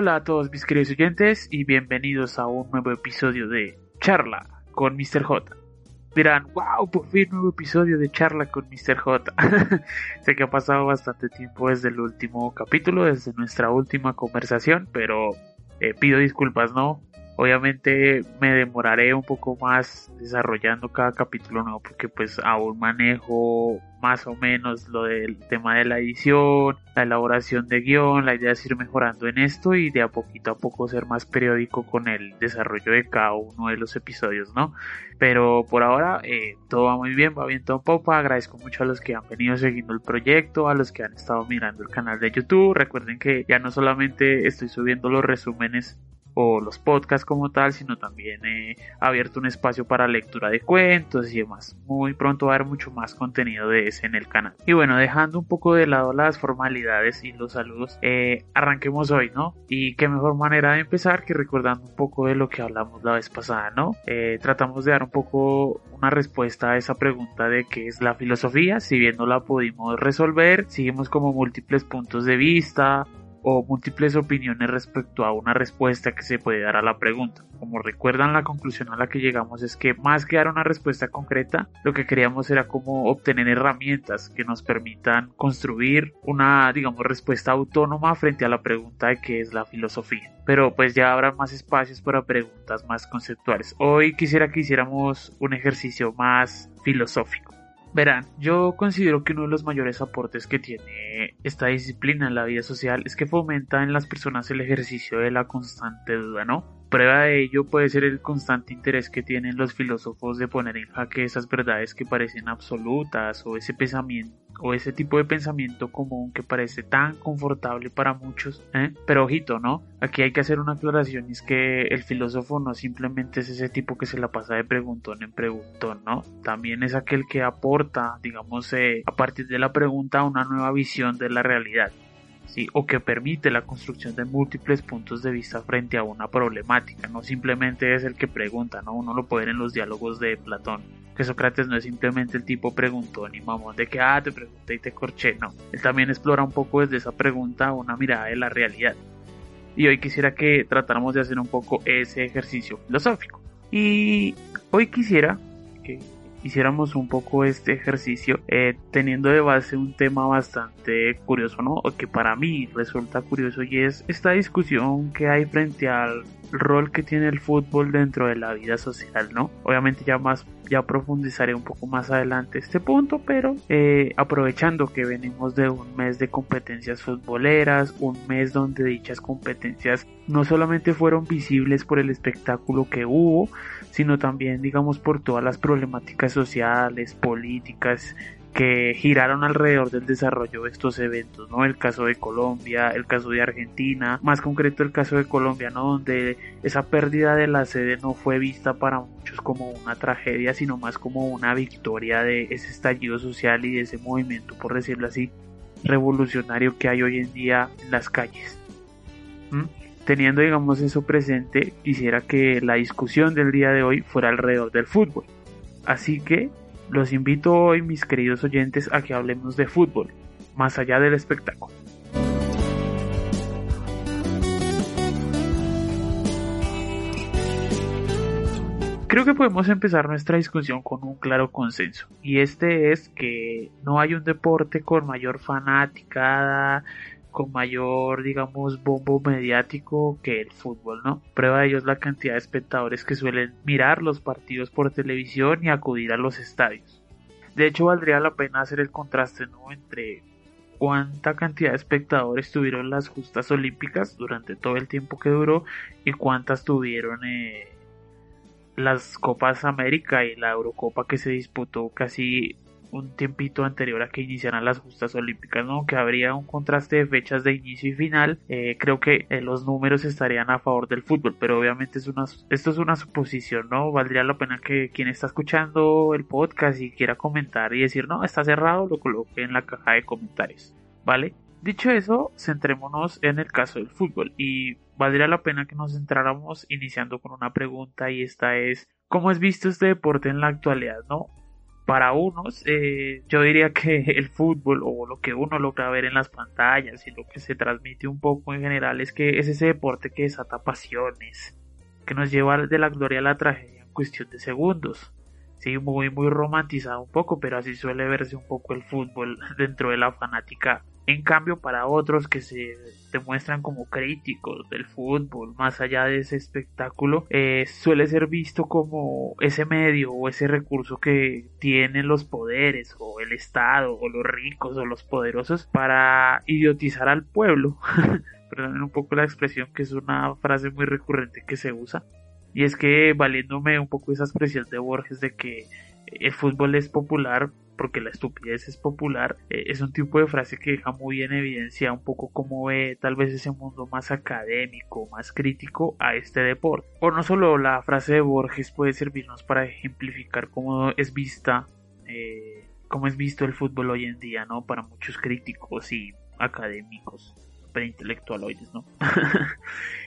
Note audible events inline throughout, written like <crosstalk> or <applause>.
Hola a todos mis queridos oyentes y bienvenidos a un nuevo episodio de Charla con Mr. J. Dirán, wow, por fin nuevo episodio de Charla con Mr. J. <laughs> sé que ha pasado bastante tiempo desde el último capítulo, desde nuestra última conversación, pero eh, pido disculpas, ¿no? Obviamente me demoraré un poco más desarrollando cada capítulo nuevo porque pues aún manejo más o menos lo del tema de la edición, la elaboración de guion, la idea es ir mejorando en esto y de a poquito a poco ser más periódico con el desarrollo de cada uno de los episodios, ¿no? Pero por ahora eh, todo va muy bien, va bien todo popa, agradezco mucho a los que han venido siguiendo el proyecto, a los que han estado mirando el canal de YouTube, recuerden que ya no solamente estoy subiendo los resúmenes o los podcasts como tal, sino también he abierto un espacio para lectura de cuentos y demás. Muy pronto va a haber mucho más contenido de ese en el canal. Y bueno, dejando un poco de lado las formalidades y los saludos, eh, arranquemos hoy, ¿no? Y qué mejor manera de empezar que recordando un poco de lo que hablamos la vez pasada, ¿no? Eh, tratamos de dar un poco una respuesta a esa pregunta de qué es la filosofía, si bien no la pudimos resolver, seguimos como múltiples puntos de vista, o múltiples opiniones respecto a una respuesta que se puede dar a la pregunta. Como recuerdan, la conclusión a la que llegamos es que más que dar una respuesta concreta, lo que queríamos era como obtener herramientas que nos permitan construir una, digamos, respuesta autónoma frente a la pregunta de qué es la filosofía. Pero pues ya habrá más espacios para preguntas más conceptuales. Hoy quisiera que hiciéramos un ejercicio más filosófico. Verán, yo considero que uno de los mayores aportes que tiene esta disciplina en la vida social es que fomenta en las personas el ejercicio de la constante duda, ¿no? Prueba de ello puede ser el constante interés que tienen los filósofos de poner en jaque esas verdades que parecen absolutas o ese pensamiento o ese tipo de pensamiento común que parece tan confortable para muchos. ¿eh? Pero ojito, ¿no? Aquí hay que hacer una aclaración y es que el filósofo no simplemente es ese tipo que se la pasa de preguntón en preguntón, ¿no? También es aquel que aporta, digamos, eh, a partir de la pregunta una nueva visión de la realidad o que permite la construcción de múltiples puntos de vista frente a una problemática, no simplemente es el que pregunta, ¿no? uno lo puede ver en los diálogos de Platón, que Sócrates no es simplemente el tipo preguntón y mamón de que, ah, te pregunté y te corché, no, él también explora un poco desde esa pregunta una mirada de la realidad. Y hoy quisiera que tratáramos de hacer un poco ese ejercicio filosófico. Y hoy quisiera que hiciéramos un poco este ejercicio eh, teniendo de base un tema bastante curioso, ¿no? O que para mí resulta curioso y es esta discusión que hay frente al rol que tiene el fútbol dentro de la vida social, ¿no? Obviamente ya más ya profundizaré un poco más adelante este punto, pero eh, aprovechando que venimos de un mes de competencias futboleras, un mes donde dichas competencias no solamente fueron visibles por el espectáculo que hubo, sino también digamos por todas las problemáticas sociales, políticas, que giraron alrededor del desarrollo de estos eventos, ¿no? El caso de Colombia, el caso de Argentina, más concreto el caso de Colombia, ¿no? Donde esa pérdida de la sede no fue vista para muchos como una tragedia, sino más como una victoria de ese estallido social y de ese movimiento, por decirlo así, revolucionario que hay hoy en día en las calles. ¿Mm? Teniendo, digamos, eso presente, quisiera que la discusión del día de hoy fuera alrededor del fútbol. Así que los invito hoy, mis queridos oyentes, a que hablemos de fútbol, más allá del espectáculo. Creo que podemos empezar nuestra discusión con un claro consenso, y este es que no hay un deporte con mayor fanática, con mayor, digamos, bombo mediático que el fútbol, ¿no? Prueba de ello es la cantidad de espectadores que suelen mirar los partidos por televisión y acudir a los estadios. De hecho, valdría la pena hacer el contraste, ¿no? Entre cuánta cantidad de espectadores tuvieron las justas olímpicas durante todo el tiempo que duró y cuántas tuvieron eh, las Copas América y la Eurocopa que se disputó casi un tiempito anterior a que iniciaran las justas olímpicas, ¿no? Que habría un contraste de fechas de inicio y final. Eh, creo que eh, los números estarían a favor del fútbol, pero obviamente es una, esto es una suposición, ¿no? Valdría la pena que quien está escuchando el podcast y quiera comentar y decir, no, está cerrado, lo coloque en la caja de comentarios, ¿vale? Dicho eso, centrémonos en el caso del fútbol y valdría la pena que nos centráramos iniciando con una pregunta y esta es, ¿cómo es visto este deporte en la actualidad, no? Para unos, eh, yo diría que <laughs> el fútbol o lo que uno logra ver en las pantallas y lo que se transmite un poco en general es que es ese deporte que desata pasiones, que nos lleva de la gloria a la tragedia en cuestión de segundos. Sí, muy, muy romantizado un poco, pero así suele verse un poco el fútbol <laughs> dentro de la fanática en cambio, para otros que se demuestran como críticos del fútbol, más allá de ese espectáculo, eh, suele ser visto como ese medio o ese recurso que tienen los poderes o el Estado o los ricos o los poderosos para idiotizar al pueblo. <laughs> Perdonen un poco la expresión que es una frase muy recurrente que se usa. Y es que valiéndome un poco esa expresión de Borges de que el fútbol es popular porque la estupidez es popular, eh, es un tipo de frase que deja muy en evidencia un poco cómo ve tal vez ese mundo más académico, más crítico a este deporte. O no solo la frase de Borges puede servirnos para ejemplificar cómo es vista, eh, cómo es visto el fútbol hoy en día, ¿no? Para muchos críticos y académicos intelectualoides, ¿no? <laughs>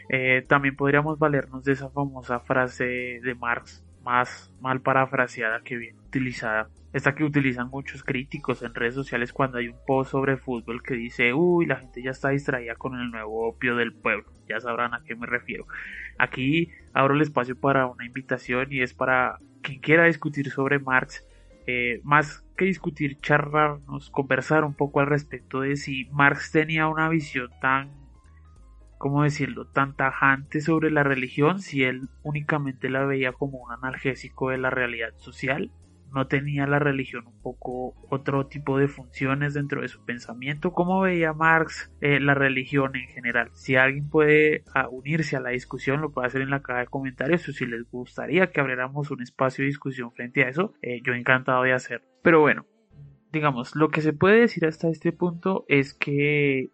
Eh, también podríamos valernos de esa famosa frase de Marx, más mal parafraseada que bien utilizada, esta que utilizan muchos críticos en redes sociales cuando hay un post sobre fútbol que dice, uy, la gente ya está distraída con el nuevo opio del pueblo. Ya sabrán a qué me refiero. Aquí abro el espacio para una invitación y es para quien quiera discutir sobre Marx. Eh, más que discutir, charlarnos, conversar un poco al respecto de si Marx tenía una visión tan, ¿cómo decirlo?, tan tajante sobre la religión, si él únicamente la veía como un analgésico de la realidad social no tenía la religión un poco otro tipo de funciones dentro de su pensamiento. ¿Cómo veía Marx eh, la religión en general? Si alguien puede ah, unirse a la discusión, lo puede hacer en la caja de comentarios o si les gustaría que abriéramos un espacio de discusión frente a eso, eh, yo encantado de hacer. Pero bueno, digamos, lo que se puede decir hasta este punto es que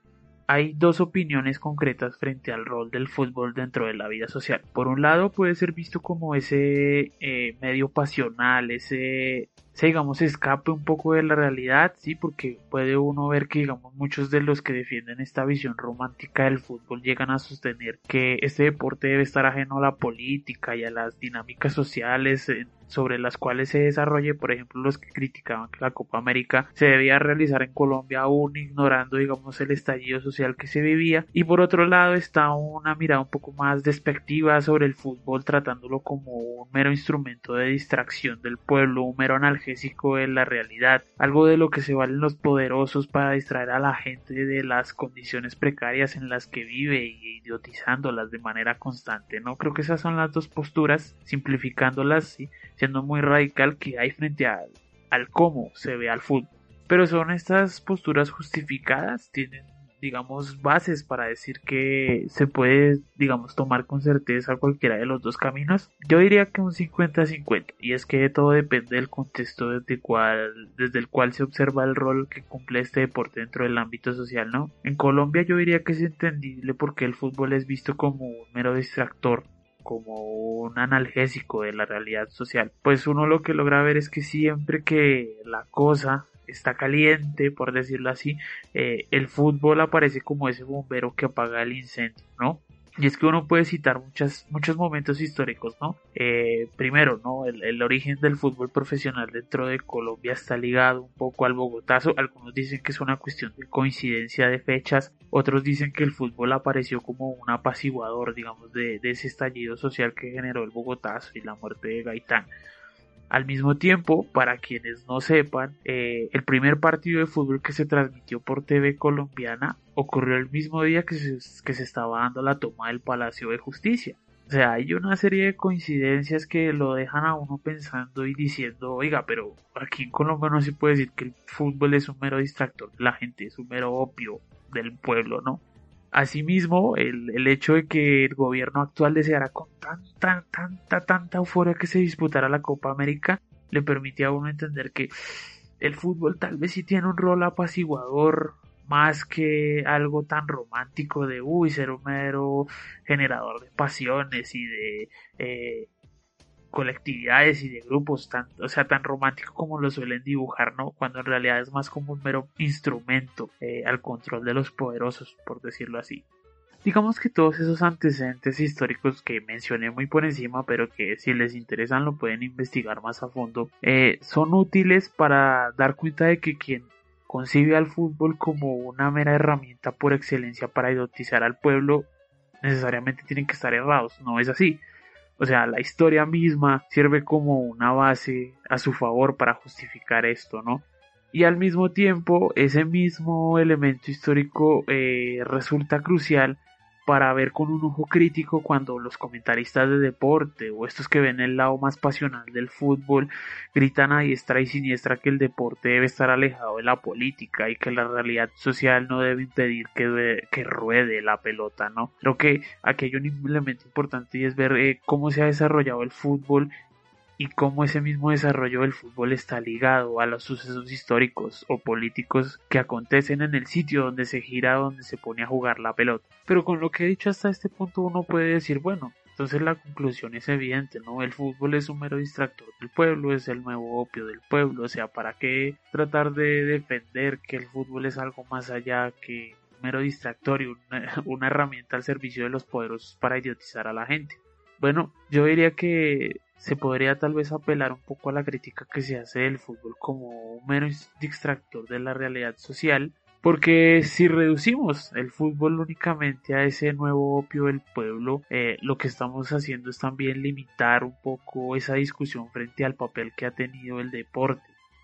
hay dos opiniones concretas frente al rol del fútbol dentro de la vida social. Por un lado puede ser visto como ese eh, medio pasional, ese, digamos escape un poco de la realidad, sí, porque puede uno ver que digamos muchos de los que defienden esta visión romántica del fútbol llegan a sostener que este deporte debe estar ajeno a la política y a las dinámicas sociales sobre las cuales se desarrolle, por ejemplo, los que criticaban que la Copa América se debía realizar en Colombia aún ignorando, digamos, el estallido social que se vivía. Y por otro lado está una mirada un poco más despectiva sobre el fútbol, tratándolo como un mero instrumento de distracción del pueblo, un mero analgésico de la realidad, algo de lo que se valen los poderosos para distraer a la gente de las condiciones precarias en las que vive y idiotizándolas de manera constante, ¿no? Creo que esas son las dos posturas, simplificándolas, ¿sí? siendo muy radical que hay frente al cómo se ve al fútbol. Pero son estas posturas justificadas, tienen digamos bases para decir que se puede digamos tomar con certeza cualquiera de los dos caminos yo diría que un 50-50 y es que todo depende del contexto desde, cual, desde el cual se observa el rol que cumple este deporte dentro del ámbito social no en Colombia yo diría que es entendible porque el fútbol es visto como un mero distractor como un analgésico de la realidad social, pues uno lo que logra ver es que siempre que la cosa está caliente, por decirlo así, eh, el fútbol aparece como ese bombero que apaga el incendio, ¿no? Y es que uno puede citar muchas, muchos momentos históricos, ¿no? Eh, primero, ¿no? El, origen del fútbol profesional dentro de Colombia está ligado un poco al Bogotazo. Algunos dicen que es una cuestión de coincidencia de fechas. Otros dicen que el fútbol apareció como un apaciguador, digamos, de, de ese estallido social que generó el Bogotazo y la muerte de Gaitán. Al mismo tiempo, para quienes no sepan, eh, el primer partido de fútbol que se transmitió por TV colombiana ocurrió el mismo día que se, que se estaba dando la toma del Palacio de Justicia. O sea, hay una serie de coincidencias que lo dejan a uno pensando y diciendo, oiga, pero aquí en Colombia no se puede decir que el fútbol es un mero distractor la gente, es un mero opio del pueblo, ¿no? Asimismo, el, el, hecho de que el gobierno actual deseara con tanta, tanta, tanta euforia que se disputara la Copa América le permitía a uno entender que el fútbol tal vez sí tiene un rol apaciguador más que algo tan romántico de uy ser un mero generador de pasiones y de eh, colectividades y de grupos tan, o sea, tan romántico como lo suelen dibujar, ¿no? Cuando en realidad es más como un mero instrumento eh, al control de los poderosos, por decirlo así. Digamos que todos esos antecedentes históricos que mencioné muy por encima, pero que si les interesan lo pueden investigar más a fondo, eh, son útiles para dar cuenta de que quien concibe al fútbol como una mera herramienta por excelencia para idiotizar al pueblo, necesariamente tienen que estar errados, no es así. O sea, la historia misma sirve como una base a su favor para justificar esto, ¿no? Y al mismo tiempo, ese mismo elemento histórico eh, resulta crucial para ver con un ojo crítico cuando los comentaristas de deporte o estos que ven el lado más pasional del fútbol gritan a diestra y siniestra que el deporte debe estar alejado de la política y que la realidad social no debe impedir que, que ruede la pelota, ¿no? Creo que aquí hay un elemento importante y es ver eh, cómo se ha desarrollado el fútbol y cómo ese mismo desarrollo del fútbol está ligado a los sucesos históricos o políticos que acontecen en el sitio donde se gira, donde se pone a jugar la pelota. Pero con lo que he dicho hasta este punto uno puede decir, bueno, entonces la conclusión es evidente, ¿no? El fútbol es un mero distractor del pueblo, es el nuevo opio del pueblo, o sea, ¿para qué tratar de defender que el fútbol es algo más allá que un mero distractor y una, <laughs> una herramienta al servicio de los poderosos para idiotizar a la gente? Bueno, yo diría que se podría tal vez apelar un poco a la crítica que se hace del fútbol como un mero distractor de la realidad social, porque si reducimos el fútbol únicamente a ese nuevo opio del pueblo, eh, lo que estamos haciendo es también limitar un poco esa discusión frente al papel que ha tenido el deporte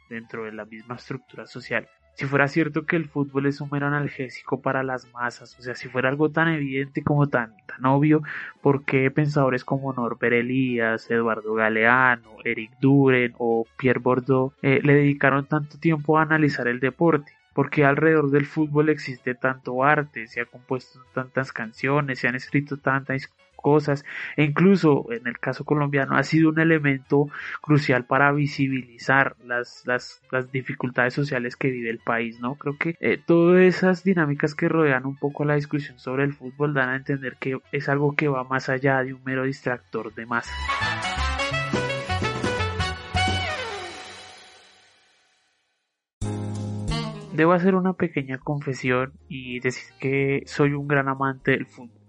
dentro de la misma estructura social si fuera cierto que el fútbol es un mero analgésico para las masas, o sea, si fuera algo tan evidente como tan, tan obvio, ¿por qué pensadores como Norbert Elías, Eduardo Galeano, Eric Duren o Pierre Bordeaux eh, le dedicaron tanto tiempo a analizar el deporte? porque alrededor del fútbol existe tanto arte, se han compuesto tantas canciones, se han escrito tantas cosas e incluso en el caso colombiano ha sido un elemento crucial para visibilizar las, las, dificultades sociales que vive el país, ¿no? Creo que eh, todas esas dinámicas que rodean un poco la discusión sobre el fútbol dan a entender que es algo que va más allá de un mero distractor de masas. Debo hacer una pequeña confesión y decir que soy un gran amante del fútbol.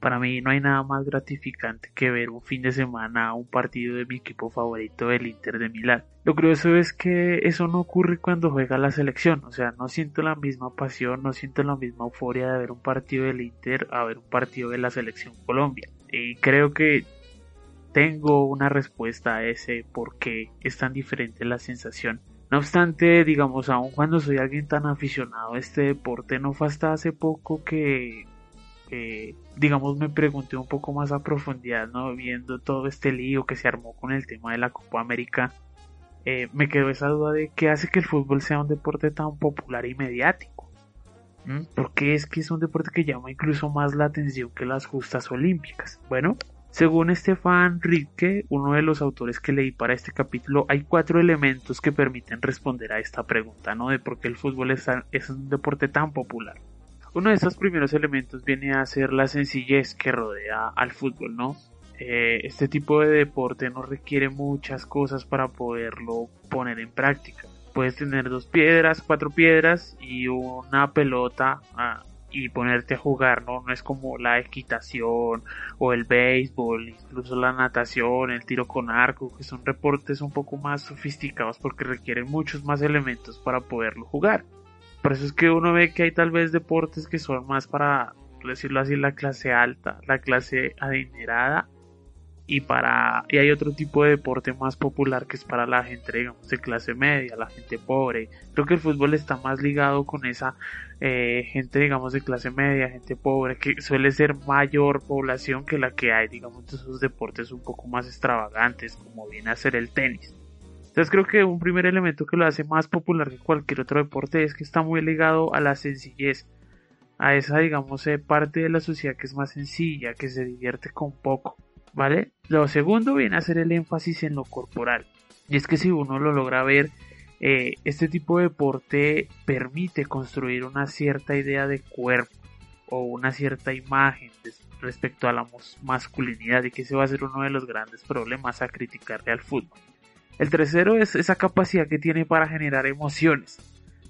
Para mí no hay nada más gratificante que ver un fin de semana un partido de mi equipo favorito, el Inter de Milán. Lo curioso es que eso no ocurre cuando juega la selección, o sea, no siento la misma pasión, no siento la misma euforia de ver un partido del Inter a ver un partido de la selección Colombia. Y creo que tengo una respuesta a ese por qué es tan diferente la sensación. No obstante, digamos, aun cuando soy alguien tan aficionado a este deporte, no fue hasta hace poco que digamos, me pregunté un poco más a profundidad, ¿no? Viendo todo este lío que se armó con el tema de la Copa América, eh, me quedó esa duda de qué hace que el fútbol sea un deporte tan popular y mediático. ¿Mm? Porque es que es un deporte que llama incluso más la atención que las justas olímpicas. Bueno, según Stefan Ritke, uno de los autores que leí para este capítulo, hay cuatro elementos que permiten responder a esta pregunta, ¿no? De por qué el fútbol es un deporte tan popular. Uno de esos primeros elementos viene a ser la sencillez que rodea al fútbol, ¿no? Eh, este tipo de deporte no requiere muchas cosas para poderlo poner en práctica. Puedes tener dos piedras, cuatro piedras y una pelota ah, y ponerte a jugar, ¿no? No es como la equitación o el béisbol, incluso la natación, el tiro con arco, que son deportes un poco más sofisticados porque requieren muchos más elementos para poderlo jugar. Por eso es que uno ve que hay tal vez deportes que son más para, decirlo así, la clase alta, la clase adinerada y para y hay otro tipo de deporte más popular que es para la gente digamos de clase media la gente pobre. Creo que el fútbol está más ligado con esa eh, gente digamos de clase media gente pobre que suele ser mayor población que la que hay digamos de esos deportes un poco más extravagantes como viene a ser el tenis entonces creo que un primer elemento que lo hace más popular que cualquier otro deporte es que está muy ligado a la sencillez, a esa digamos eh, parte de la sociedad que es más sencilla, que se divierte con poco, ¿vale? Lo segundo viene a ser el énfasis en lo corporal. Y es que si uno lo logra ver, eh, este tipo de deporte permite construir una cierta idea de cuerpo o una cierta imagen respecto a la masculinidad y que ese va a ser uno de los grandes problemas a criticarle al fútbol. El tercero es esa capacidad que tiene para generar emociones.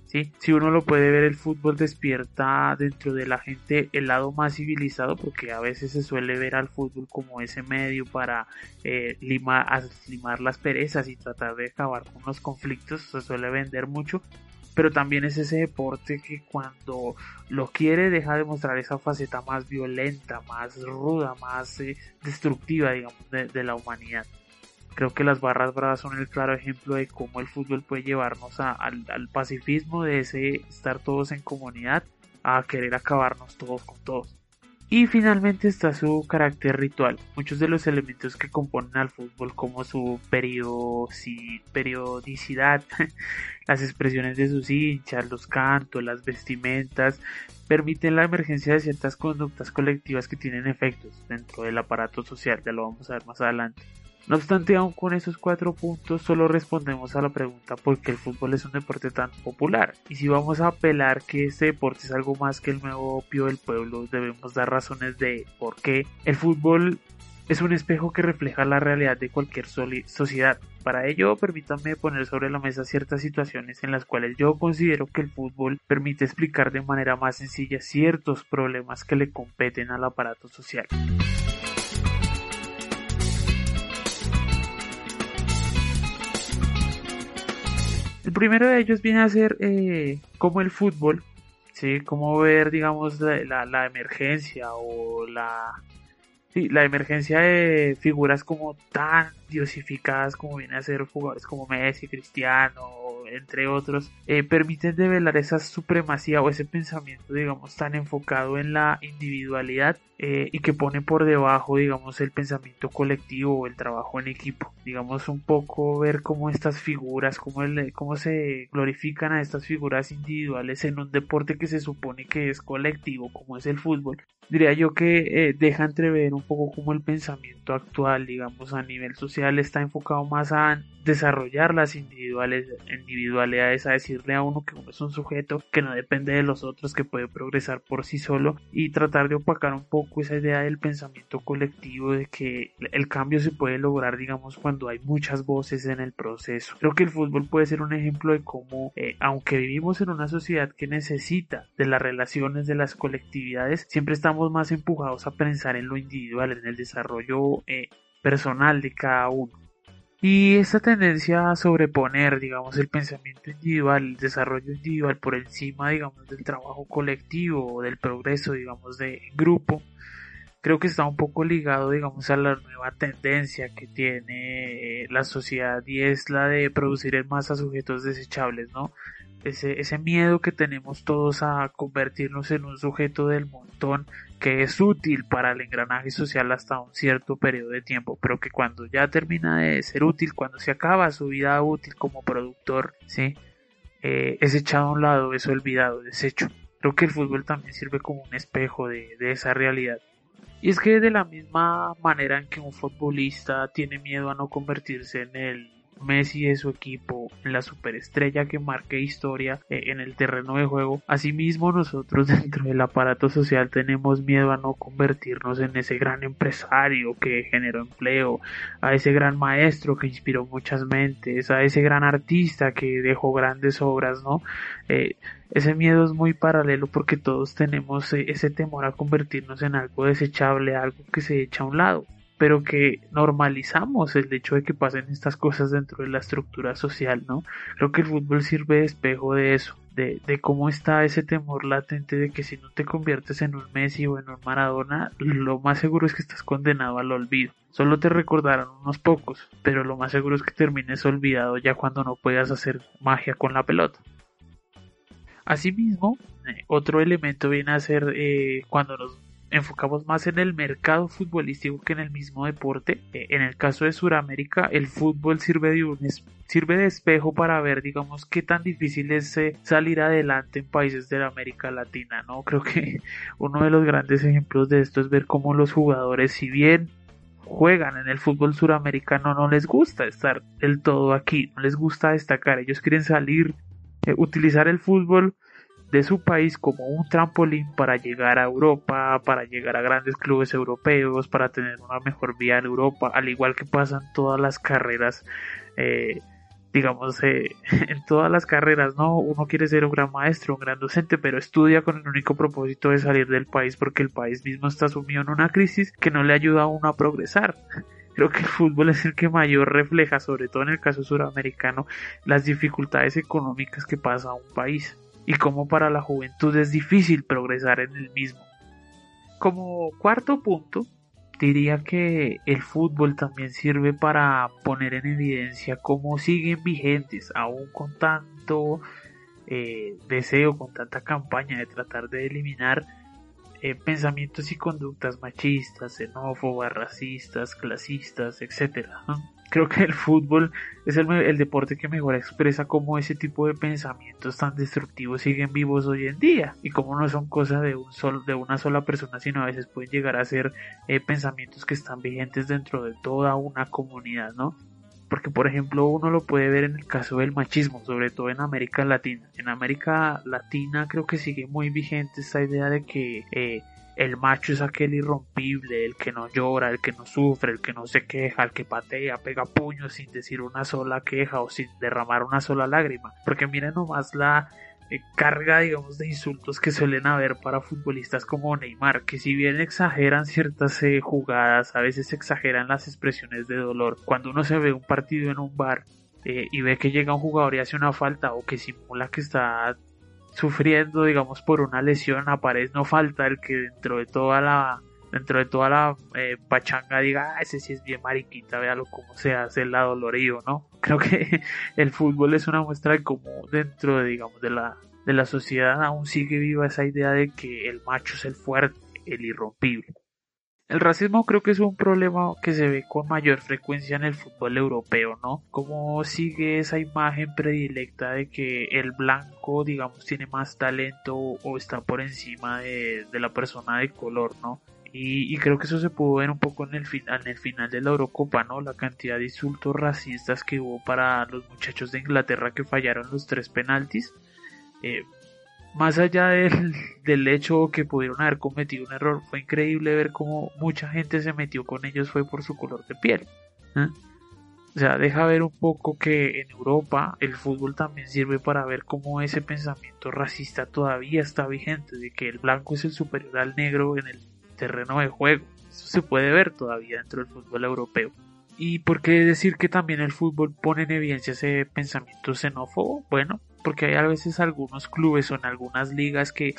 ¿sí? Si uno lo puede ver, el fútbol despierta dentro de la gente el lado más civilizado, porque a veces se suele ver al fútbol como ese medio para eh, limar, las perezas y tratar de acabar con los conflictos, se suele vender mucho, pero también es ese deporte que cuando lo quiere deja de mostrar esa faceta más violenta, más ruda, más eh, destructiva, digamos, de, la humanidad. Creo que las barras bravas son el claro ejemplo de cómo el fútbol puede llevarnos al, al pacifismo de ese estar todos en comunidad a querer acabarnos todos con todos. Y finalmente está su carácter ritual. Muchos de los elementos que componen al fútbol como su periodicidad, <laughs> las expresiones de sus hinchas, los cantos, las vestimentas, permiten la emergencia de ciertas conductas colectivas que tienen efectos dentro del aparato social. Ya lo vamos a ver más adelante. No obstante, aún con esos cuatro puntos, solo respondemos a la pregunta por qué el fútbol es un deporte tan popular. Y si vamos a apelar que este deporte es algo más que el nuevo opio del pueblo, debemos dar razones de por qué el fútbol es un espejo que refleja la realidad de cualquier sociedad. Para ello, permítanme poner sobre la mesa ciertas situaciones en las cuales yo considero que el fútbol permite explicar de manera más sencilla ciertos problemas que le competen al aparato social. El primero de ellos viene a ser eh, como el fútbol, ¿sí? Como ver, digamos, la, la, emergencia o la, la emergencia de figuras como tan diosificadas como viene a ser jugadores como Messi, Cristiano, entre otros, eh, permiten develar esa supremacía o ese pensamiento, digamos, tan enfocado en la individualidad eh, y que pone por debajo, digamos, el pensamiento colectivo o el trabajo en equipo. Digamos, un poco ver cómo estas figuras, cómo, el, cómo se glorifican a estas figuras individuales en un deporte que se supone que es colectivo, como es el fútbol. Diría yo que eh, deja entrever un poco cómo el pensamiento actual, digamos, a nivel social está enfocado más a desarrollar las individuales, individualidades, a decirle a uno que uno es un sujeto que no depende de los otros, que puede progresar por sí solo y tratar de opacar un poco esa idea del pensamiento colectivo de que el cambio se puede lograr, digamos, cuando hay muchas voces en el proceso. Creo que el fútbol puede ser un ejemplo de cómo, eh, aunque vivimos en una sociedad que necesita de las relaciones, de las colectividades, siempre estamos más empujados a pensar en lo individual, en el desarrollo eh, personal de cada uno. Y esta tendencia a sobreponer, digamos, el pensamiento individual, el desarrollo individual por encima, digamos, del trabajo colectivo o del progreso, digamos, de grupo, creo que está un poco ligado, digamos, a la nueva tendencia que tiene la sociedad y es la de producir en masa sujetos desechables, ¿no? Ese, ese miedo que tenemos todos a convertirnos en un sujeto del montón que es útil para el engranaje social hasta un cierto periodo de tiempo, pero que cuando ya termina de ser útil, cuando se acaba su vida útil como productor, ¿sí? Eh, es echado a un lado, es olvidado, deshecho. Creo que el fútbol también sirve como un espejo de, de esa realidad. Y es que de la misma manera en que un futbolista tiene miedo a no convertirse en el Messi es su equipo, la superestrella que marque historia eh, en el terreno de juego. Asimismo, nosotros <laughs> dentro del aparato social tenemos miedo a no convertirnos en ese gran empresario que generó empleo, a ese gran maestro que inspiró muchas mentes, a ese gran artista que dejó grandes obras, ¿no? Eh, ese miedo es muy paralelo porque todos tenemos eh, ese temor a convertirnos en algo desechable, algo que se echa a un lado pero que normalizamos el hecho de que pasen estas cosas dentro de la estructura social, ¿no? Creo que el fútbol sirve de espejo de eso, de, de, cómo está ese temor latente de que si no te conviertes en un Messi o en un Maradona, lo más seguro es que estás condenado al olvido. Solo te recordarán unos pocos, pero lo más seguro es que termines olvidado ya cuando no puedas hacer magia con la pelota. Asimismo, eh, otro elemento viene a ser eh, cuando nos enfocamos más en el mercado futbolístico que en el mismo deporte. Eh, en el caso de Sudamérica, el fútbol sirve de un sirve de espejo para ver, digamos, qué tan difícil es eh, salir adelante en países de la América Latina, ¿no? Creo que <laughs> uno de los grandes ejemplos de esto es ver cómo los jugadores, si bien juegan en el fútbol suramericano, no les gusta estar del todo aquí, no les gusta destacar, ellos quieren salir, eh, utilizar el fútbol de su país como un trampolín para llegar a Europa, para llegar a grandes clubes europeos, para tener una mejor vida en Europa, al igual que pasan todas las carreras eh, digamos, eh, <laughs> en todas las carreras, ¿no? Uno quiere ser un gran maestro, un gran docente, pero estudia con el único propósito de salir del país porque el país mismo está sumido en una crisis que no le ayuda a uno a progresar. <laughs> Creo que el fútbol es el que mayor refleja, sobre todo en el caso suramericano, las dificultades económicas que pasa un país y cómo para la juventud es difícil progresar en el mismo. Como cuarto punto, diría que el fútbol también sirve para poner en evidencia cómo siguen vigentes, aún con tanto eh, deseo, con tanta campaña de tratar de eliminar eh, pensamientos y conductas machistas, xenófobas, racistas, clasistas, etc. Creo que el fútbol es el, el, deporte que mejor expresa cómo ese tipo de pensamientos tan destructivos siguen vivos hoy en día y cómo no son cosas de, un sol, de una sola persona, sino a veces pueden llegar a ser eh, pensamientos que están vigentes dentro de toda una comunidad, ¿no? porque por ejemplo uno lo puede ver en el caso del machismo, sobre todo en América Latina. En América Latina creo que sigue muy vigente esta idea de que eh, el macho es aquel irrompible, el que no llora, el que no sufre, el que no se queja, el que patea, pega puños sin decir una sola queja o sin derramar una sola lágrima. Porque miren nomás la eh, carga, digamos, de insultos que suelen haber para futbolistas como Neymar, que si bien exageran ciertas eh, jugadas, a veces exageran las expresiones de dolor. Cuando uno se ve un partido en un bar eh, y ve que llega un jugador y hace una falta o que simula que está sufriendo, digamos, por una lesión, aparece, no falta el que dentro de toda la dentro de toda la pachanga diga, ah, ese sí es bien mariquita, véalo cómo se hace el dolorido, ¿no? Creo que <laughs> el fútbol es una muestra de cómo dentro de, digamos, de la, de la sociedad aún sigue viva esa idea de que el macho es el fuerte, el irrompible. El racismo creo que es un problema que se ve con mayor frecuencia en el fútbol europeo, ¿no? Como sigue esa imagen predilecta de que el blanco, digamos, tiene más talento o está por encima de, de la persona de color, ¿no? Y, creo que eso se pudo ver un poco en el, final, en el final de la Eurocopa, ¿no? La cantidad de insultos racistas que hubo para los muchachos de Inglaterra que fallaron los tres penaltis. Eh, más allá del, del, hecho que pudieron haber cometido un error, fue increíble ver cómo mucha gente se metió con ellos fue por su color de piel. ¿eh? O sea, deja ver un poco que en Europa el fútbol también sirve para ver cómo ese pensamiento racista todavía está vigente, de que el blanco es el superior al negro en el terreno de juego. Eso se puede ver todavía dentro del fútbol europeo. ¿Y por qué decir que también el fútbol pone en evidencia ese pensamiento xenófobo? Bueno, porque hay a veces algunos clubes o en algunas ligas que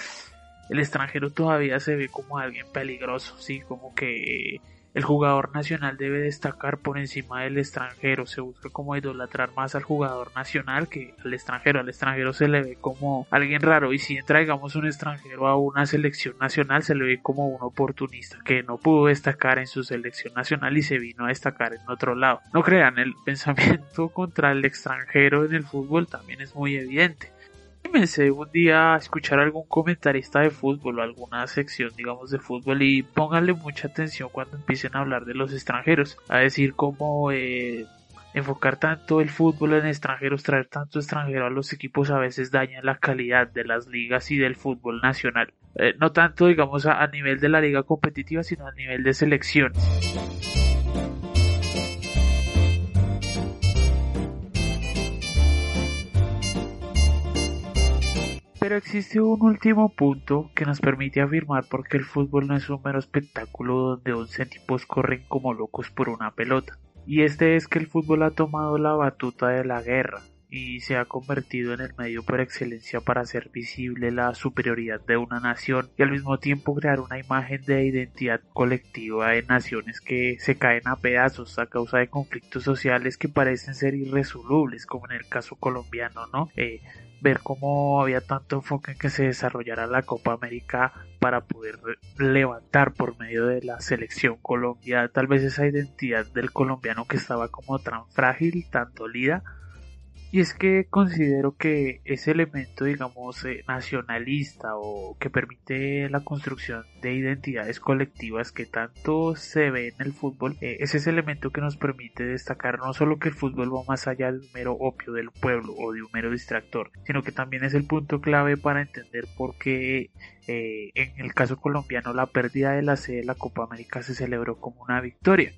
el extranjero todavía se ve como alguien peligroso, sí, como que el jugador nacional debe destacar por encima del extranjero, se busca como idolatrar más al jugador nacional que al extranjero, al extranjero se le ve como alguien raro. Y si entra digamos un extranjero a una selección nacional se le ve como un oportunista que no pudo destacar en su selección nacional y se vino a destacar en otro lado. No crean, el <laughs> pensamiento contra el extranjero en el fútbol también es muy evidente anímense un día a escuchar algún comentarista de fútbol o alguna sección, digamos, de fútbol y pónganle mucha atención cuando empiecen a hablar de los extranjeros, a decir cómo eh, enfocar tanto el fútbol en extranjeros, traer tanto extranjero a los equipos a veces daña la calidad de las ligas y del fútbol nacional. Eh, no tanto, digamos, a, a nivel de la liga competitiva, sino a nivel de selección. Pero existe un último punto que nos permite afirmar por qué el fútbol no es un mero espectáculo donde 11 tipos corren como locos por una pelota. Y este es que el fútbol ha tomado la batuta de la guerra y se ha convertido en el medio por excelencia para hacer visible la superioridad de una nación y al mismo tiempo crear una imagen de identidad colectiva de naciones que se caen a pedazos a causa de conflictos sociales que parecen ser irresolubles como en el caso colombiano, ¿no? Eh, ver cómo había tanto enfoque en que se desarrollara la Copa América para poder levantar por medio de la selección Colombia. Tal vez esa identidad del colombiano que estaba como tan frágil, tan dolida y es que considero que ese elemento, digamos, eh, nacionalista o que permite la construcción de identidades colectivas que tanto se ve en el fútbol, eh, es ese elemento que nos permite destacar no solo que el fútbol va más allá de un mero opio del pueblo o de un mero distractor, sino que también es el punto clave para entender por qué eh, en el caso colombiano la pérdida de la sede de la Copa América se celebró como una victoria.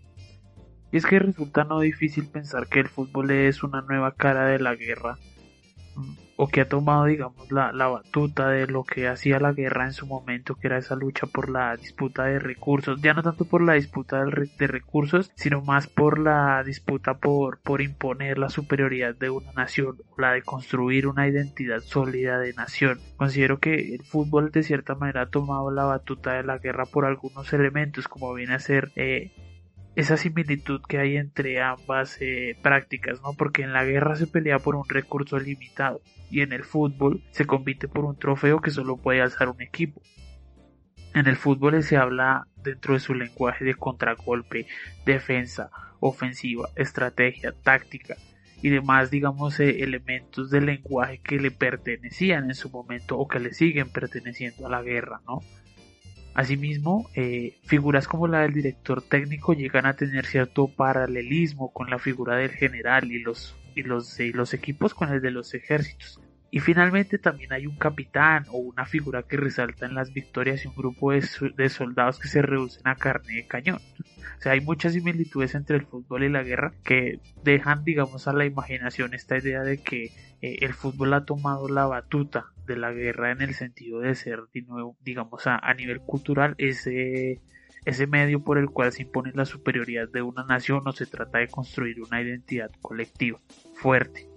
Y es que resulta no difícil pensar que el fútbol es una nueva cara de la guerra o que ha tomado, digamos, la, la, batuta de lo que hacía la guerra en su momento, que era esa lucha por la disputa de recursos, ya no tanto por la disputa de, recursos, sino más por la disputa por, por imponer la superioridad de una nación, o la de construir una identidad sólida de nación. Considero que el fútbol de cierta manera ha tomado la batuta de la guerra por algunos elementos, como viene a ser eh, esa similitud que hay entre ambas eh, prácticas, ¿no? Porque en la guerra se pelea por un recurso limitado y en el fútbol se compite por un trofeo que solo puede alzar un equipo. En el fútbol se habla dentro de su lenguaje de contragolpe, defensa, ofensiva, estrategia, táctica y demás, digamos, eh, elementos del lenguaje que le pertenecían en su momento o que le siguen perteneciendo a la guerra, ¿no? Asimismo, eh, figuras como la del director técnico llegan a tener cierto paralelismo con la figura del general y los, y los, los equipos con el de los ejércitos. Y finalmente también hay un capitán o una figura que resalta en las victorias y un grupo de, de, soldados que se reducen a carne de cañón. O sea, hay muchas similitudes entre el fútbol y la guerra que dejan, digamos, a la imaginación esta idea de que eh, el fútbol ha tomado la batuta de la guerra en el sentido de ser, digamos, a, a nivel cultural ese ese medio por el cual se impone la superioridad de una nación o se trata de construir una identidad colectiva fuerte.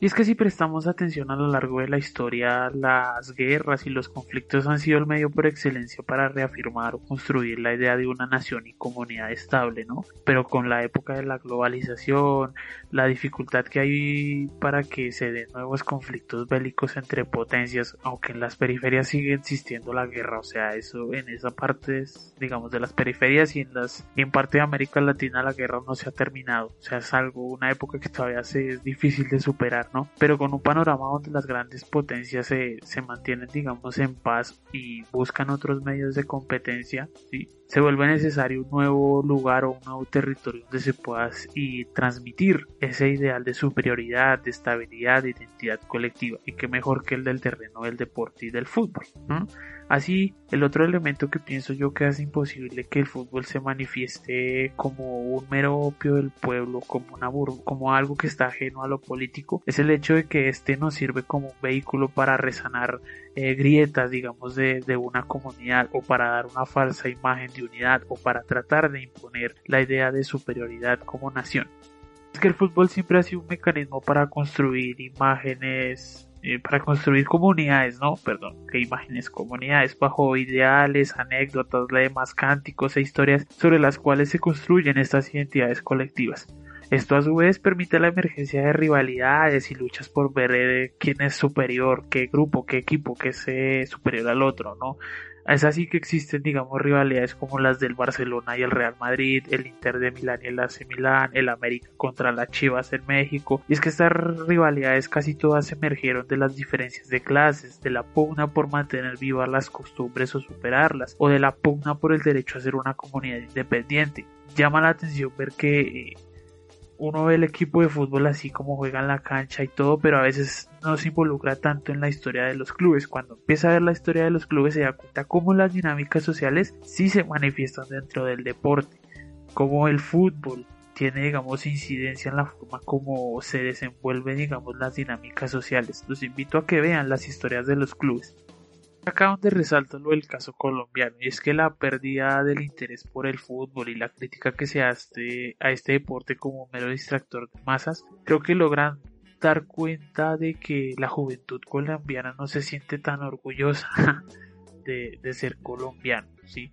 Y es que si prestamos atención a lo largo de la historia, las guerras y los conflictos han sido el medio por excelencia para reafirmar o construir la idea de una nación y comunidad estable, ¿no? Pero con la época de la globalización, la dificultad que hay para que se den nuevos conflictos bélicos entre potencias, aunque en las periferias sigue existiendo la guerra, o sea, eso en esa parte, digamos, de las periferias y en las en parte de América Latina la guerra no se ha terminado, o sea, es algo, una época que todavía se, es difícil de superar pero con un panorama donde las grandes potencias se, se mantienen, digamos, en paz y buscan otros medios de competencia, ¿sí? Se vuelve necesario un nuevo lugar o un nuevo territorio donde se pueda y transmitir ese ideal de superioridad, de estabilidad, de identidad colectiva y que mejor que el del terreno del deporte y del fútbol. Así, el otro elemento que pienso yo que hace imposible que el fútbol se manifieste como un mero opio del pueblo, como, una como algo que está ajeno a lo político, es el hecho de que este nos sirve como un vehículo para resanar eh, grietas, digamos, de, de una comunidad o para dar una falsa imagen de unidad o para tratar de imponer la idea de superioridad como nación. Es que el fútbol siempre ha sido un mecanismo para construir imágenes eh, para construir comunidades, ¿no? Perdón, que imágenes, comunidades bajo ideales, anécdotas, lemas, cánticos e historias sobre las cuales se construyen estas identidades colectivas. Esto a su vez permite la emergencia de rivalidades y luchas por ver eh, quién es superior, qué grupo, qué equipo, qué es superior al otro, ¿no? Es así que existen, digamos, rivalidades como las del Barcelona y el Real Madrid, el Inter de Milán y el AC Milán, el América contra las Chivas en México. Y es que estas rivalidades casi todas emergieron de las diferencias de clases, de la pugna por mantener vivas las costumbres o superarlas, o de la pugna por el derecho a ser una comunidad independiente. Llama la atención ver que eh, uno ve el equipo de fútbol así como juega en la cancha y todo, pero a veces no se involucra tanto en la historia de los clubes. Cuando empieza a ver la historia de los clubes se da cuenta cómo las dinámicas sociales sí se manifiestan dentro del deporte, como el fútbol tiene digamos incidencia en la forma como se desenvuelven digamos las dinámicas sociales. Los invito a que vean las historias de los clubes acá donde resalta lo del caso colombiano y es que la pérdida del interés por el fútbol y la crítica que se hace a este deporte como mero distractor de masas, creo que logran dar cuenta de que la juventud colombiana no se siente tan orgullosa <laughs> de, de ser colombiano, ¿sí?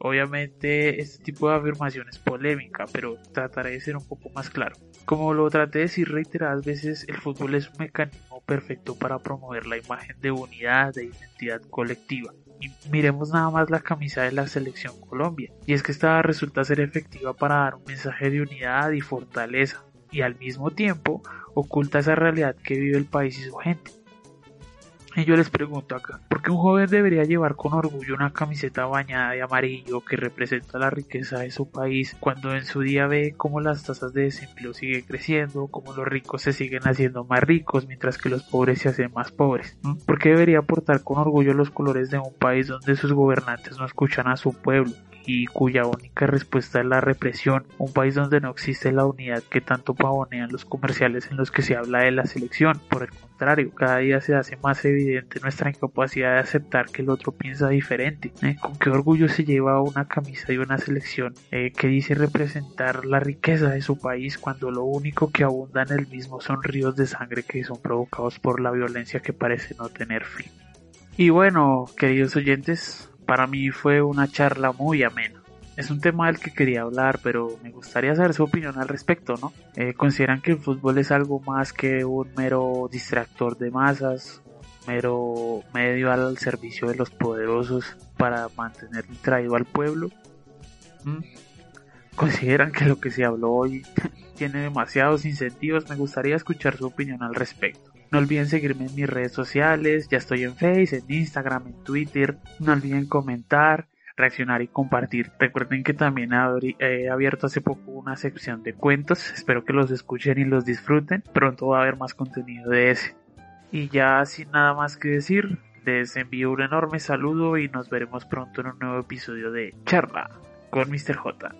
Obviamente este tipo de afirmación es polémica, pero trataré de ser un poco más claro. Como lo traté de decir reiteradas veces, el fútbol es un mecanismo perfecto para promover la imagen de unidad, de identidad colectiva. Y miremos nada más la camisa de la selección Colombia. Y es que esta resulta ser efectiva para dar un mensaje de unidad y fortaleza. Y al mismo tiempo oculta esa realidad que vive el país y su gente. Y yo les pregunto acá, ¿por qué un joven debería llevar con orgullo una camiseta bañada de amarillo que representa la riqueza de su país cuando en su día ve cómo las tasas de desempleo siguen creciendo, cómo los ricos se siguen haciendo más ricos mientras que los pobres se hacen más pobres? ¿Por qué debería portar con orgullo los colores de un país donde sus gobernantes no escuchan a su pueblo? Y cuya única respuesta es la represión, un país donde no existe la unidad que tanto pavonean los comerciales en los que se habla de la selección. Por el contrario, cada día se hace más evidente nuestra incapacidad de aceptar que el otro piensa diferente. ¿eh? Con qué orgullo se lleva una camisa de una selección eh, que dice representar la riqueza de su país cuando lo único que abunda en el mismo son ríos de sangre que son provocados por la violencia que parece no tener fin. Y bueno, queridos oyentes, para mí fue una charla muy amena. Es un tema del que quería hablar, pero me gustaría saber su opinión al respecto, ¿no? Eh, ¿Consideran que el fútbol es algo más que un mero distractor de masas, mero medio al servicio de los poderosos para mantener distraído al pueblo? ¿Mm? ¿Consideran que lo que se habló hoy <laughs> tiene demasiados incentivos? Me gustaría escuchar su opinión al respecto. No olviden seguirme en mis redes sociales, ya estoy en Facebook, en Instagram, en Twitter. No olviden comentar, reaccionar y compartir. Recuerden que también he abierto hace poco una sección de cuentos. Espero que los escuchen y los disfruten. Pronto va a haber más contenido de ese. Y ya sin nada más que decir, les envío un enorme saludo y nos veremos pronto en un nuevo episodio de Charla con Mr. J.